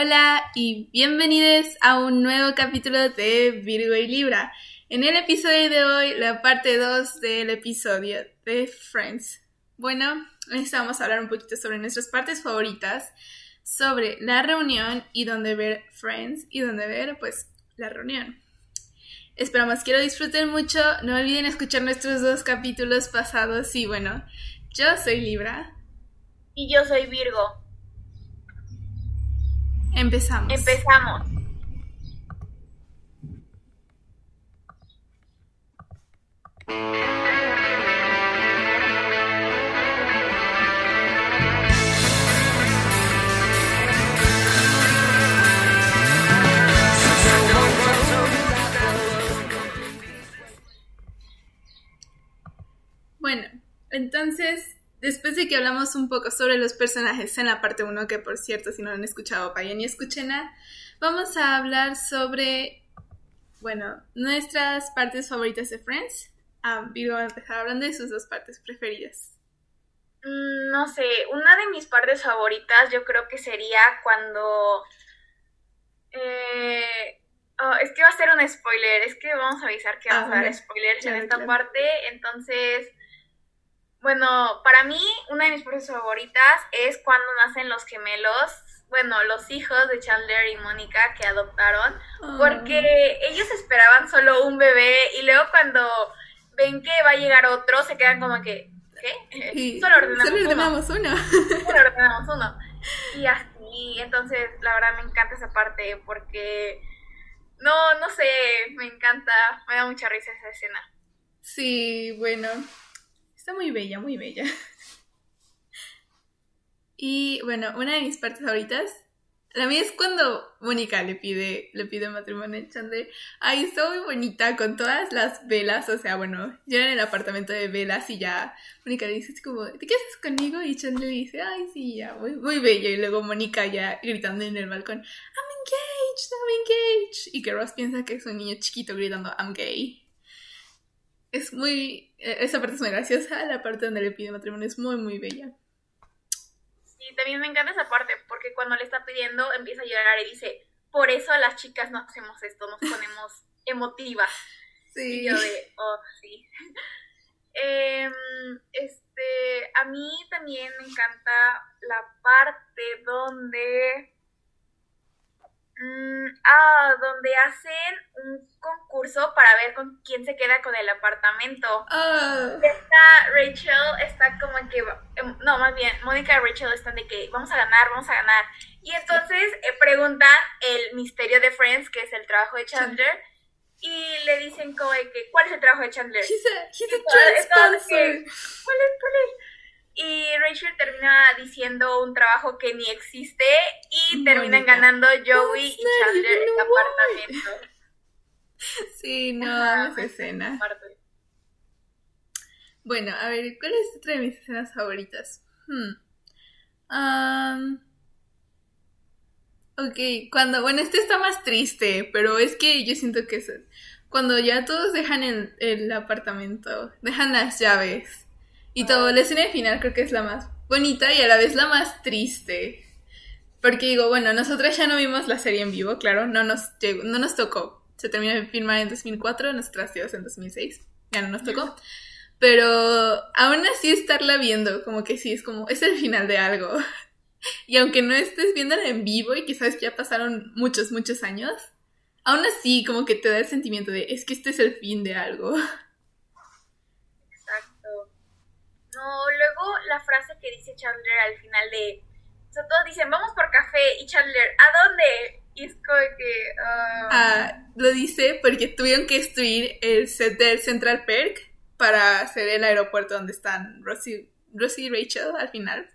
Hola y bienvenidos a un nuevo capítulo de Virgo y Libra. En el episodio de hoy, la parte 2 del episodio de Friends. Bueno, necesitamos hablar un poquito sobre nuestras partes favoritas, sobre la reunión y dónde ver Friends y dónde ver, pues, la reunión. Esperamos que lo disfruten mucho. No olviden escuchar nuestros dos capítulos pasados. Y bueno, yo soy Libra. Y yo soy Virgo. Empezamos. Empezamos. Bueno, entonces, después de que hablamos un poco sobre los personajes en la parte 1, que por cierto, si no han escuchado, vayan y escuchen, vamos a hablar sobre, bueno, nuestras partes favoritas de Friends. Ah, Virgo va a empezar hablando de sus dos partes preferidas. Mm, no sé, una de mis partes favoritas yo creo que sería cuando... Eh, oh, es que va a ser un spoiler, es que vamos a avisar que vamos Ah, a dar spoilers en esta claro. parte, entonces... Bueno, para mí una de mis partes favoritas es cuando nacen los gemelos, bueno, los hijos de Chandler y Mónica que adoptaron, porque ellos esperaban solo un bebé y luego cuando ven que va a llegar otro se quedan como que, ¿qué? Y Solo ordenamos, solo uno. ordenamos uno. Solo ordenamos uno. Y así, entonces la verdad me encanta esa parte porque, no, no sé, me encanta, me da mucha risa esa escena. Sí, bueno, está muy bella, muy bella. Y bueno, una de mis partes favoritas, la mía es cuando Mónica le pide, le pide matrimonio a Chandler. Ay, está muy bonita con todas las velas, o sea, bueno, yo en el apartamento de velas y ya Mónica le dice como, ¿te casas conmigo? Y Chandler le dice, ay, sí, ya, muy, muy bello. Y luego Mónica ya gritando en el balcón, I'm engaged, I'm engaged. Y que Ross piensa que es un niño chiquito gritando, I'm gay es muy. eh, Esa parte es muy graciosa. La parte donde le pide matrimonio es muy, muy bella. Y también me encanta esa parte porque cuando le está pidiendo empieza a llorar y dice, por eso las chicas no hacemos esto, nos ponemos emotivas. Y Sí. yo de, oh, sí. Em, este, a mí también me encanta la parte donde, mm, ah, donde hacen un concurso para ver con quién se queda con el apartamento. Ah, Esta Rachel está como que, em, no, más bien, Mónica y Rachel están de que vamos a ganar, vamos a ganar. Y entonces eh, preguntan el misterio de Friends, que es el trabajo de Chandler, y le dicen como de que, ¿cuál es el trabajo de Chandler? he's a, he's a de que, ¿Cuál es? ¿Cuál es? Y Rachel termina diciendo un trabajo que ni existe y terminan ganando Joey That's y Chandler el apartamento. Sí, no, amo esa escena. Bueno, a ver, ¿cuál es otra de mis escenas favoritas? Hmm. Ok, cuando. Bueno, este está más triste, pero es que yo siento que es. Cuando ya todos dejan el, el apartamento, dejan las llaves y todo, la escena final creo que es la más bonita y a la vez la más triste. Porque digo, bueno, nosotras ya no vimos la serie en vivo, claro, no nos, llegó- no nos tocó. Se terminó de filmar en 2004, nosotras tíos en 2006, ya no nos tocó. Pero aún así estarla viendo, como que sí, es como, es el final de algo. Y aunque no estés viéndola en vivo y sabes que ya pasaron muchos, muchos años, aún así como que te da el sentimiento de, es que este es el fin de algo. Exacto. No, luego la frase que dice Chandler al final de. O sea, todos dicen, vamos por café. Y Chandler, ¿a dónde? Y es como que. ah, Ah, lo dice porque tuvieron que destruir el set del Central Perk para hacer el aeropuerto donde están Rosie, Rosie y Rachel al final.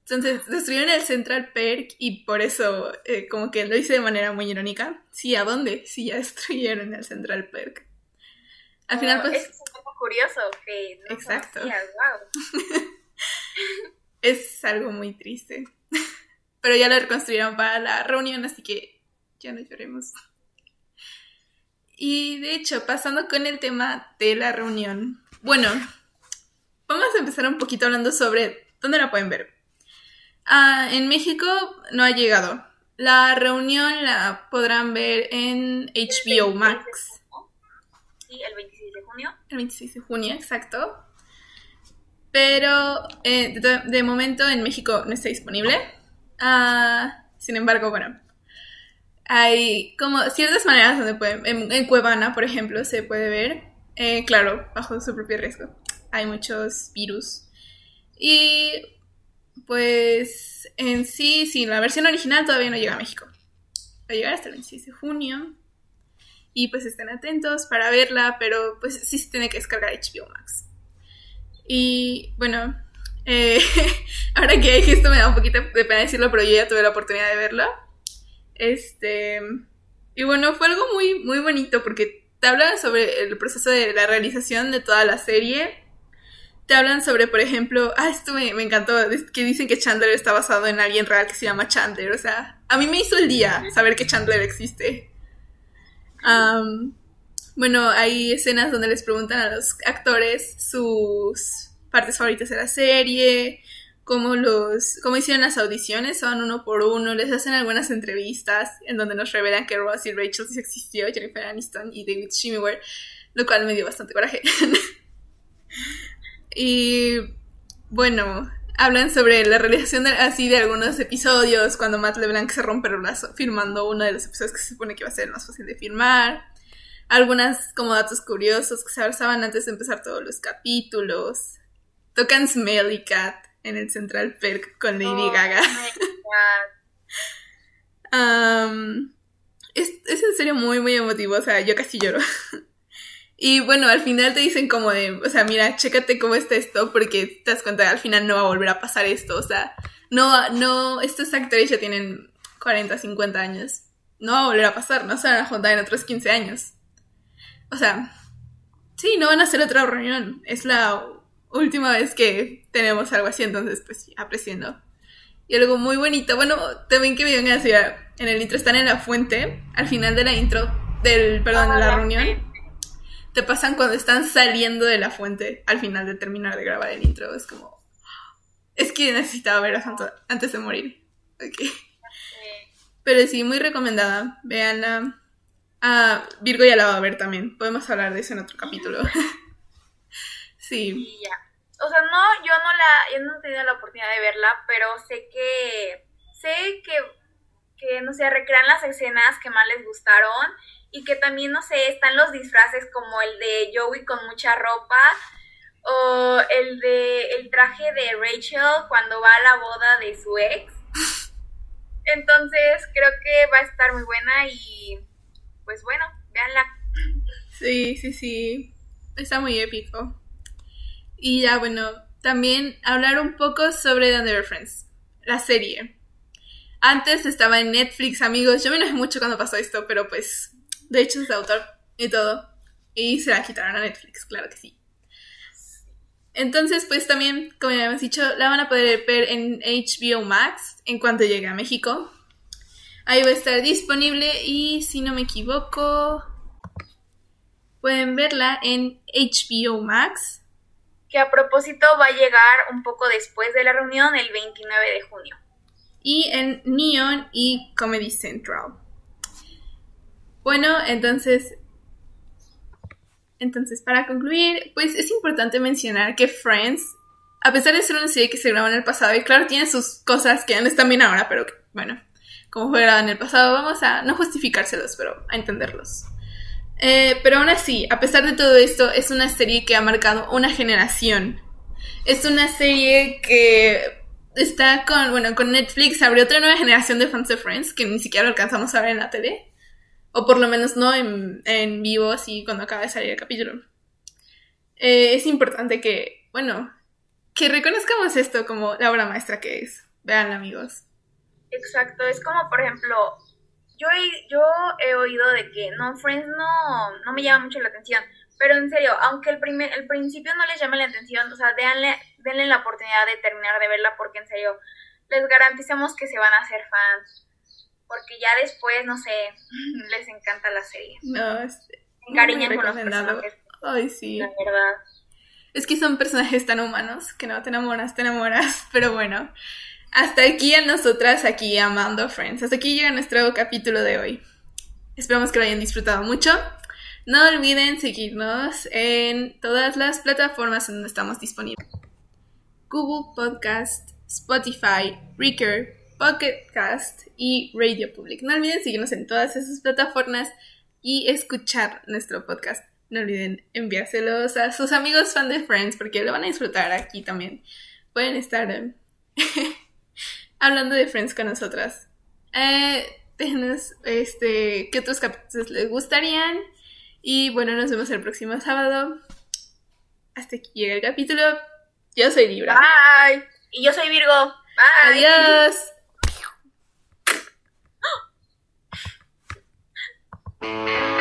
Entonces destruyeron el Central Perk y por eso eh, como que lo hice de manera muy irónica. Sí, ¿a dónde? Sí, ya destruyeron el Central Perk. Al final no, pues Es curioso que. No Exacto. wow. es algo muy triste. Pero ya lo reconstruyeron para la reunión, así que ya no lloremos. Y de hecho, pasando con el tema de la reunión. Bueno, vamos a empezar un poquito hablando sobre dónde la pueden ver. Ah, en México no ha llegado. la reunión la podrán ver en HBO Max. Sí, el 26 de junio. El 26 de junio, exacto. Pero eh, de, momento en México no está disponible. Ah, sin embargo, bueno, hay como ciertas maneras donde pueden, en, Cuevana, por ejemplo, se puede ver, eh, claro, bajo su propio riesgo. Hay muchos virus. Y pues en sí, sí, la versión original todavía no llega a México. Va a llegar hasta el 26 de junio. Y pues estén atentos para verla, pero pues sí se tiene que descargar HBO Max. Y bueno, eh, ahora que esto me da un poquito de pena decirlo, pero yo ya tuve la oportunidad de verla. Este. Y bueno, fue algo muy, muy bonito porque te habla sobre el proceso de la realización de toda la serie. Te hablan sobre, por ejemplo, ah, esto me, encantó, que dicen que Chandler está basado en alguien real que se llama Chandler. O sea, a mí me hizo el día saber que Chandler existe. Bueno, hay escenas donde les preguntan a los actores sus partes favoritas de la serie, cómo los cómo hicieron las audiciones, son uno por uno, les hacen algunas entrevistas en donde nos revelan que Ross y Rachel sí existió, Jennifer Aniston y David Schmiewer, lo cual me dio bastante coraje. y bueno, hablan sobre la realización de, así de algunos episodios, cuando Matt LeBlanc se rompe el brazo filmando uno de los episodios que se supone que va a ser el más fácil de filmar. Algunas como datos curiosos que se abrazaban antes de empezar todos los capítulos. Tocan Smelly Cat en el Central Perk con Lady oh, Gaga. es, en serio muy, muy emotivo. O sea, yo casi lloro. y bueno, al final te dicen como de, o sea, mira, chécate cómo está esto, porque te das cuenta al final no va a volver a pasar esto. O sea, no, no, estos actores ya tienen 40, 50 años. No va a volver a pasar, no se van a juntar en otros 15 años. O sea, sí, no van a hacer otra reunión. Es la última vez que tenemos algo así, entonces pues apreciando. Y algo muy bonito, bueno, también que me iban a decir, en el intro están en la fuente, al final de la intro, del, perdón, de la ah, reunión, te pasan cuando están saliendo de la fuente al final de terminar de grabar el intro, es como, es que necesitaba ver a antes de morir. Pero sí, muy recomendada, véanla. Ah, Virgo ya la va a ver también, podemos hablar de eso en otro capítulo. Sí. ya. O sea, no, yo no la, yo no he tenido la oportunidad de verla, pero sé que, sé que, que, no sé, recrean las escenas que más les gustaron y que también, no sé, están los disfraces como el de Joey con mucha ropa o el de el traje de Rachel cuando va a la boda de su ex. Entonces, creo que va a estar muy buena y pues bueno, véanla. Sí, sí, sí. Está muy épico. Y ya, bueno, también hablar un poco sobre The Never Friends, la serie. Antes estaba en Netflix, amigos. Yo me enojé mucho cuando pasó esto, pero pues, de hecho es de autor y todo. Y se la quitaron a Netflix, claro que sí. Entonces, pues también, como ya hemos dicho, la van a poder ver en HBO Max en cuanto llegue a México. Ahí va a estar disponible y si no me equivoco, pueden verla en HBO Max que a propósito va a llegar un poco después de la reunión, el 29 de junio. Y en Neon y Comedy Central. Bueno, entonces, entonces para concluir, pues es importante mencionar que Friends, a pesar de ser una serie que se grabó en el pasado, y claro, tiene sus cosas que no están bien ahora, pero bueno, como fue grabado en el pasado, vamos a no justificárselos, pero a entenderlos. Eh, pero aún así, a pesar de todo esto, es una serie que ha marcado una generación. Es una serie que está con, bueno, con Netflix abrió otra nueva generación de fans de Friends que ni siquiera alcanzamos a ver en la tele. O por lo menos no en, en vivo, así cuando acaba de salir el capítulo. Eh, es importante que, bueno, que reconozcamos esto como la obra maestra que es. Vean, amigos. Exacto, es como, por ejemplo, yo he, yo he oído de que no, Friends no, no me llama mucho la atención, pero en serio, aunque el, primer, el principio no les llame la atención, o sea, denle, denle la oportunidad de terminar de verla porque en serio, les garantizamos que se van a hacer fans. Porque ya después, no sé, les encanta la serie. No, es encariñan con los personajes. Ay, sí. La verdad. Es que son personajes tan humanos que no te enamoras, te enamoras. Pero bueno, hasta aquí a nosotras, aquí amando Friends. Hasta aquí llega nuestro capítulo de hoy. Esperamos que lo hayan disfrutado mucho. No olviden seguirnos en todas las plataformas en donde estamos disponibles. Google Podcast, Spotify, Breaker, Pocket Cast y Radio Public. No olviden seguirnos en todas esas plataformas y escuchar nuestro podcast. No olviden enviárselos a sus amigos fan de Friends porque lo van a disfrutar aquí también. Pueden estar eh, hablando de Friends con nosotras. Eh, déjenos este, qué otros capítulos les gustarían. Y bueno, nos vemos el próximo sábado. Hasta aquí llega el capítulo. Yo soy Libra. Bye. Y yo soy Virgo. Bye. Adiós. Thank you.